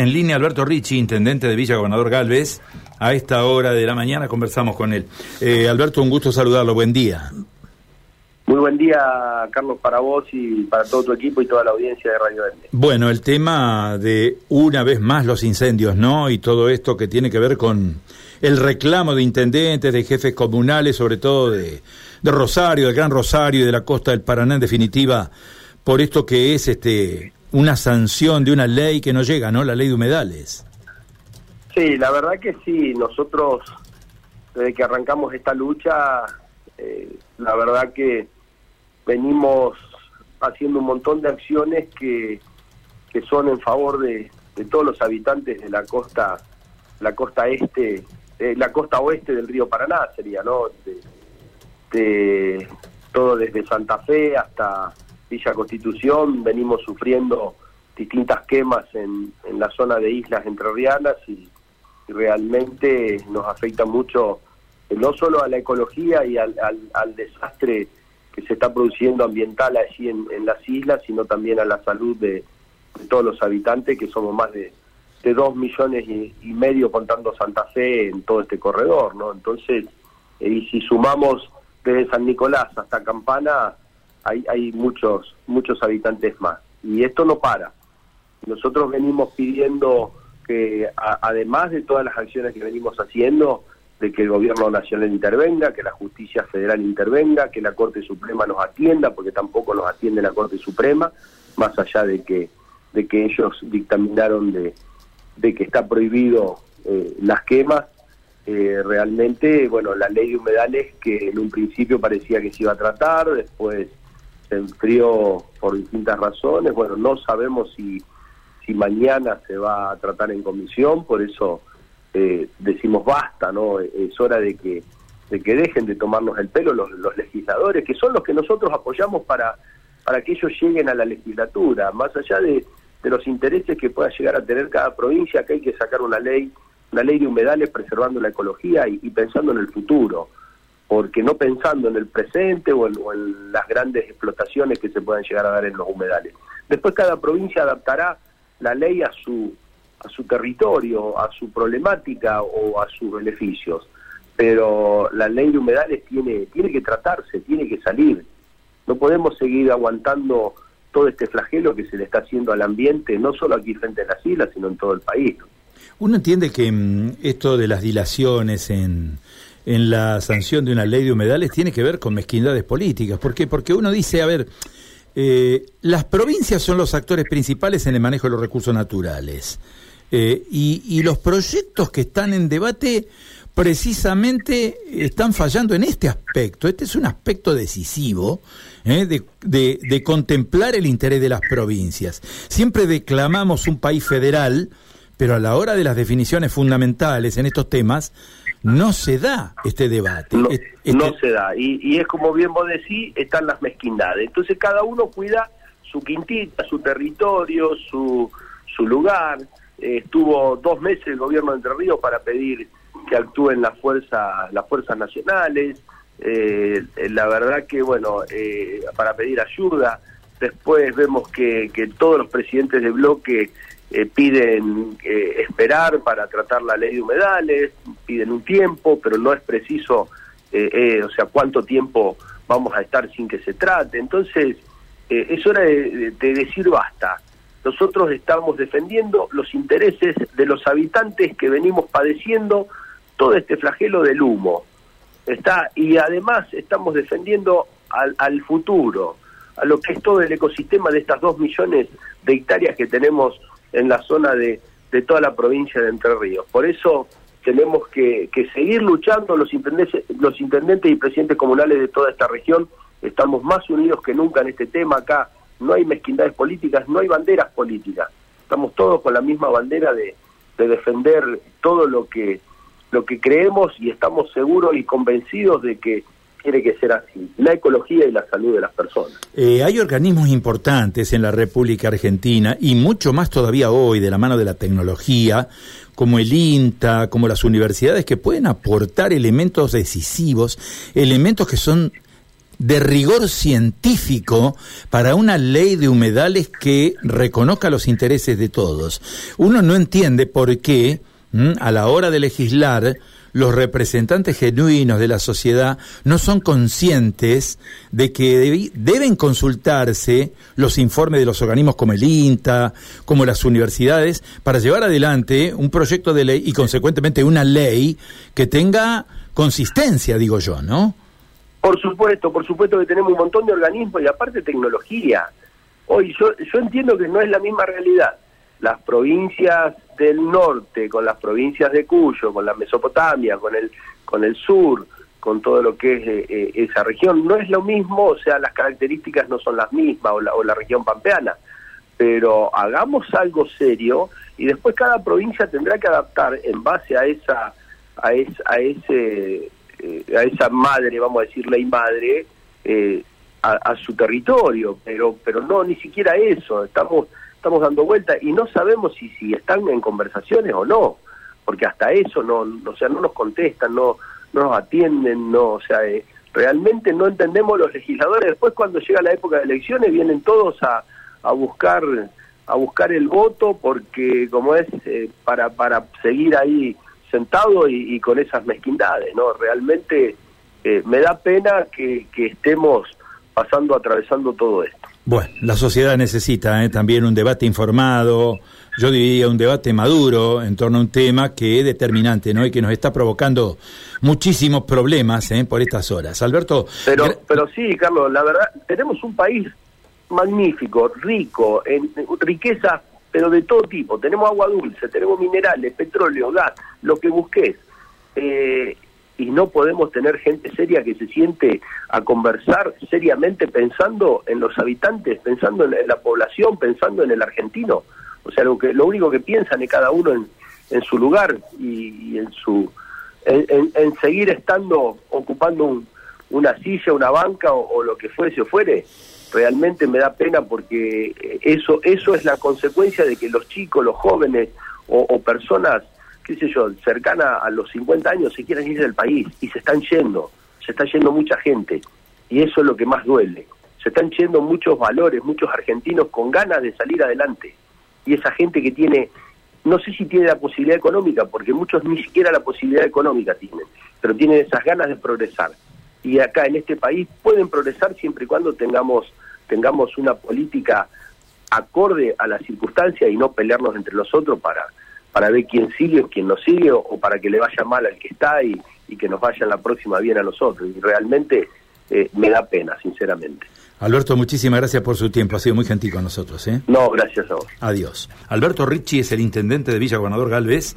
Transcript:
en línea Alberto Ricci, intendente de Villa Gobernador Galvez. A esta hora de la mañana conversamos con él. Eh, Alberto, un gusto saludarlo. Buen día. Muy buen día, Carlos, para vos y para todo tu equipo y toda la audiencia de Radio Verde. Bueno, el tema de una vez más los incendios, ¿no? Y todo esto que tiene que ver con el reclamo de intendentes, de jefes comunales, sobre todo de, de Rosario, del Gran Rosario y de la costa del Paraná, en definitiva, por esto que es este una sanción de una ley que no llega, ¿no? La ley de humedales. Sí, la verdad que sí. Nosotros, desde que arrancamos esta lucha, eh, la verdad que venimos haciendo un montón de acciones que, que son en favor de, todos los habitantes de la costa, la costa este, eh, la costa oeste del río Paraná sería, ¿no? de todo desde Santa Fe hasta Villa Constitución venimos sufriendo distintas quemas en, en la zona de islas entrerrianas y, realmente nos afecta mucho eh, no solo a la ecología y al, al, desastre que se está produciendo ambiental allí en, las islas, sino también a la salud de, todos los habitantes, que somos más de, de dos millones y, medio contando Santa Fe en todo este corredor, ¿no? Entonces, eh, y si sumamos desde San Nicolás hasta Campana, hay, hay muchos, muchos habitantes más. Y esto no para. Nosotros venimos pidiendo que, además de todas las acciones que venimos haciendo, de que el gobierno nacional intervenga, que la justicia federal intervenga, que la Corte Suprema nos atienda, porque tampoco nos atiende la Corte Suprema, más allá de que, de que ellos dictaminaron de, de que está prohibido eh, las quemas, eh, realmente, bueno, la ley de humedales que en un principio parecía que se iba a tratar, después se enfrió por distintas razones. Bueno, no sabemos si, si mañana se va a tratar en comisión, por eso eh, decimos basta, ¿no? Es hora de que, de que dejen de tomarnos el pelo los, los legisladores, que son los que nosotros apoyamos para, para que ellos lleguen a la legislatura, más allá de, de los intereses que pueda llegar a tener cada provincia, que hay que sacar una ley, una ley de humedales preservando la ecología y pensando en el futuro porque no pensando en el presente o en, las grandes explotaciones que se puedan llegar a dar en los humedales. Después cada provincia adaptará la ley a su, a su territorio, a su problemática o a sus beneficios, pero la ley de humedales tiene, tiene que tratarse, tiene que salir. No podemos seguir aguantando todo este flagelo que se le está haciendo al ambiente, no solo aquí frente a las islas, sino en todo el país. Uno entiende que mm, esto de las dilaciones en en la sanción de una ley de humedales tiene que ver con mezquindades políticas. ¿Por qué? Porque uno dice, a ver, eh, las provincias son los actores principales en el manejo de los recursos naturales. Eh, y, los proyectos que están en debate precisamente están fallando en este aspecto. Este es un aspecto decisivo eh, de, contemplar el interés de las provincias. Siempre declamamos un país federal, pero a la hora de las definiciones fundamentales en estos temas, no se da este debate. No, este se da. Y, es como bien vos decís, están las mezquindades. Entonces cada uno cuida su quintita, su territorio, su, su lugar. Eh, estuvo dos meses el gobierno de Entre Ríos para pedir que actúen las fuerzas, las fuerzas nacionales. Eh, la verdad que, bueno, eh, para pedir ayuda. Después vemos que, que todos los presidentes de bloque eh, piden eh, esperar para tratar la ley de humedales, piden un tiempo, pero no es preciso, eh, o sea, cuánto tiempo vamos a estar sin que se trate. Entonces, es hora de, decir basta. Nosotros estamos defendiendo los intereses de los habitantes que venimos padeciendo todo este flagelo del humo. Está, y además estamos defendiendo al, al futuro, a lo que es todo el ecosistema de estas dos millones de hectáreas que tenemos en la zona de, de toda la provincia de Entre Ríos. Por eso tenemos que, seguir luchando los intendentes, los intendentes y presidentes comunales de toda esta región. Estamos más unidos que nunca en este tema. Acá no hay mezquindades políticas, no hay banderas políticas. Estamos todos con la misma bandera de, de defender todo lo que, lo que creemos y estamos seguros y convencidos de que tiene que ser así, la ecología y la salud de las personas. Eh, hay organismos importantes en la República Argentina y mucho más todavía hoy de la mano de la tecnología, como el INTA, como las universidades, que pueden aportar elementos decisivos, elementos que son de rigor científico para una ley de humedales que reconozca los intereses de todos. Uno no entiende por qué a la hora de legislar los representantes genuinos de la sociedad no son conscientes de que deben consultarse los informes de los organismos como el INTA, como las universidades, para llevar adelante un proyecto de ley y consecuentemente una ley que tenga consistencia, digo yo, ¿no? Por supuesto, por supuesto que tenemos un montón de organismos y aparte tecnología. Hoy yo, yo entiendo que no es la misma realidad. Las provincias del norte, con las provincias de Cuyo, con la Mesopotamia, con el, con el sur, con todo lo que es eh, eh, esa región. No es lo mismo, o sea, las características no son las mismas, o la, o la región pampeana, pero hagamos algo serio y después cada provincia tendrá que adaptar en base a esa, a, a ese, eh, a esa madre, vamos a decir ley madre, a, a, su territorio, pero, pero no, ni siquiera eso, estamos estamos dando vuelta y no sabemos si, si están en conversaciones o no, porque hasta eso no, o sea, no nos contestan, no, no nos atienden, no, o sea, eh, realmente no entendemos los legisladores. Después cuando llega la época de elecciones vienen todos a, a buscar a buscar el voto porque como es eh, para para seguir ahí sentado y, con esas mezquindades, ¿no? Realmente eh, me da pena que, que estemos pasando, atravesando todo esto. Bueno, la sociedad necesita ¿eh? también un debate informado, yo diría un debate maduro en torno a un tema que es determinante, ¿no? Y que nos está provocando muchísimos problemas ¿eh? por estas horas. Alberto. Pero, pero sí, Carlos, la verdad, tenemos un país magnífico, rico, en, riqueza, pero de todo tipo. Tenemos agua dulce, tenemos minerales, petróleo, gas, lo que busques. Eh, y no podemos tener gente seria que se siente a conversar seriamente pensando en los habitantes, pensando en la población, pensando en el argentino. O sea, lo que lo único que piensan es cada uno en, en su lugar y, en su en, seguir estando ocupando una silla, una banca o, lo que fuese o fuere. Realmente me da pena porque eso eso es la consecuencia de que los chicos, los jóvenes o personas qué sé yo, cercana a los 50 años se quieren ir del país y se están yendo, se está yendo mucha gente y eso es lo que más duele. Se están yendo muchos valores, muchos argentinos con ganas de salir adelante y esa gente que tiene, no sé si tiene la posibilidad económica, porque muchos ni siquiera la posibilidad económica tienen, pero tienen esas ganas de progresar. Y acá en este país pueden progresar siempre y cuando tengamos, tengamos una política acorde a las circunstancias y no pelearnos entre nosotros para para ver quién sigue o quién no sigue, o, para que le vaya mal al que está y, que nos vaya la próxima bien a nosotros. Y realmente eh, me da pena, sinceramente. Alberto, muchísimas gracias por su tiempo. Ha sido muy gentil con nosotros. ¿eh? No, gracias a vos. Adiós. Alberto Ricci es el intendente de Villa Gobernador Galvez.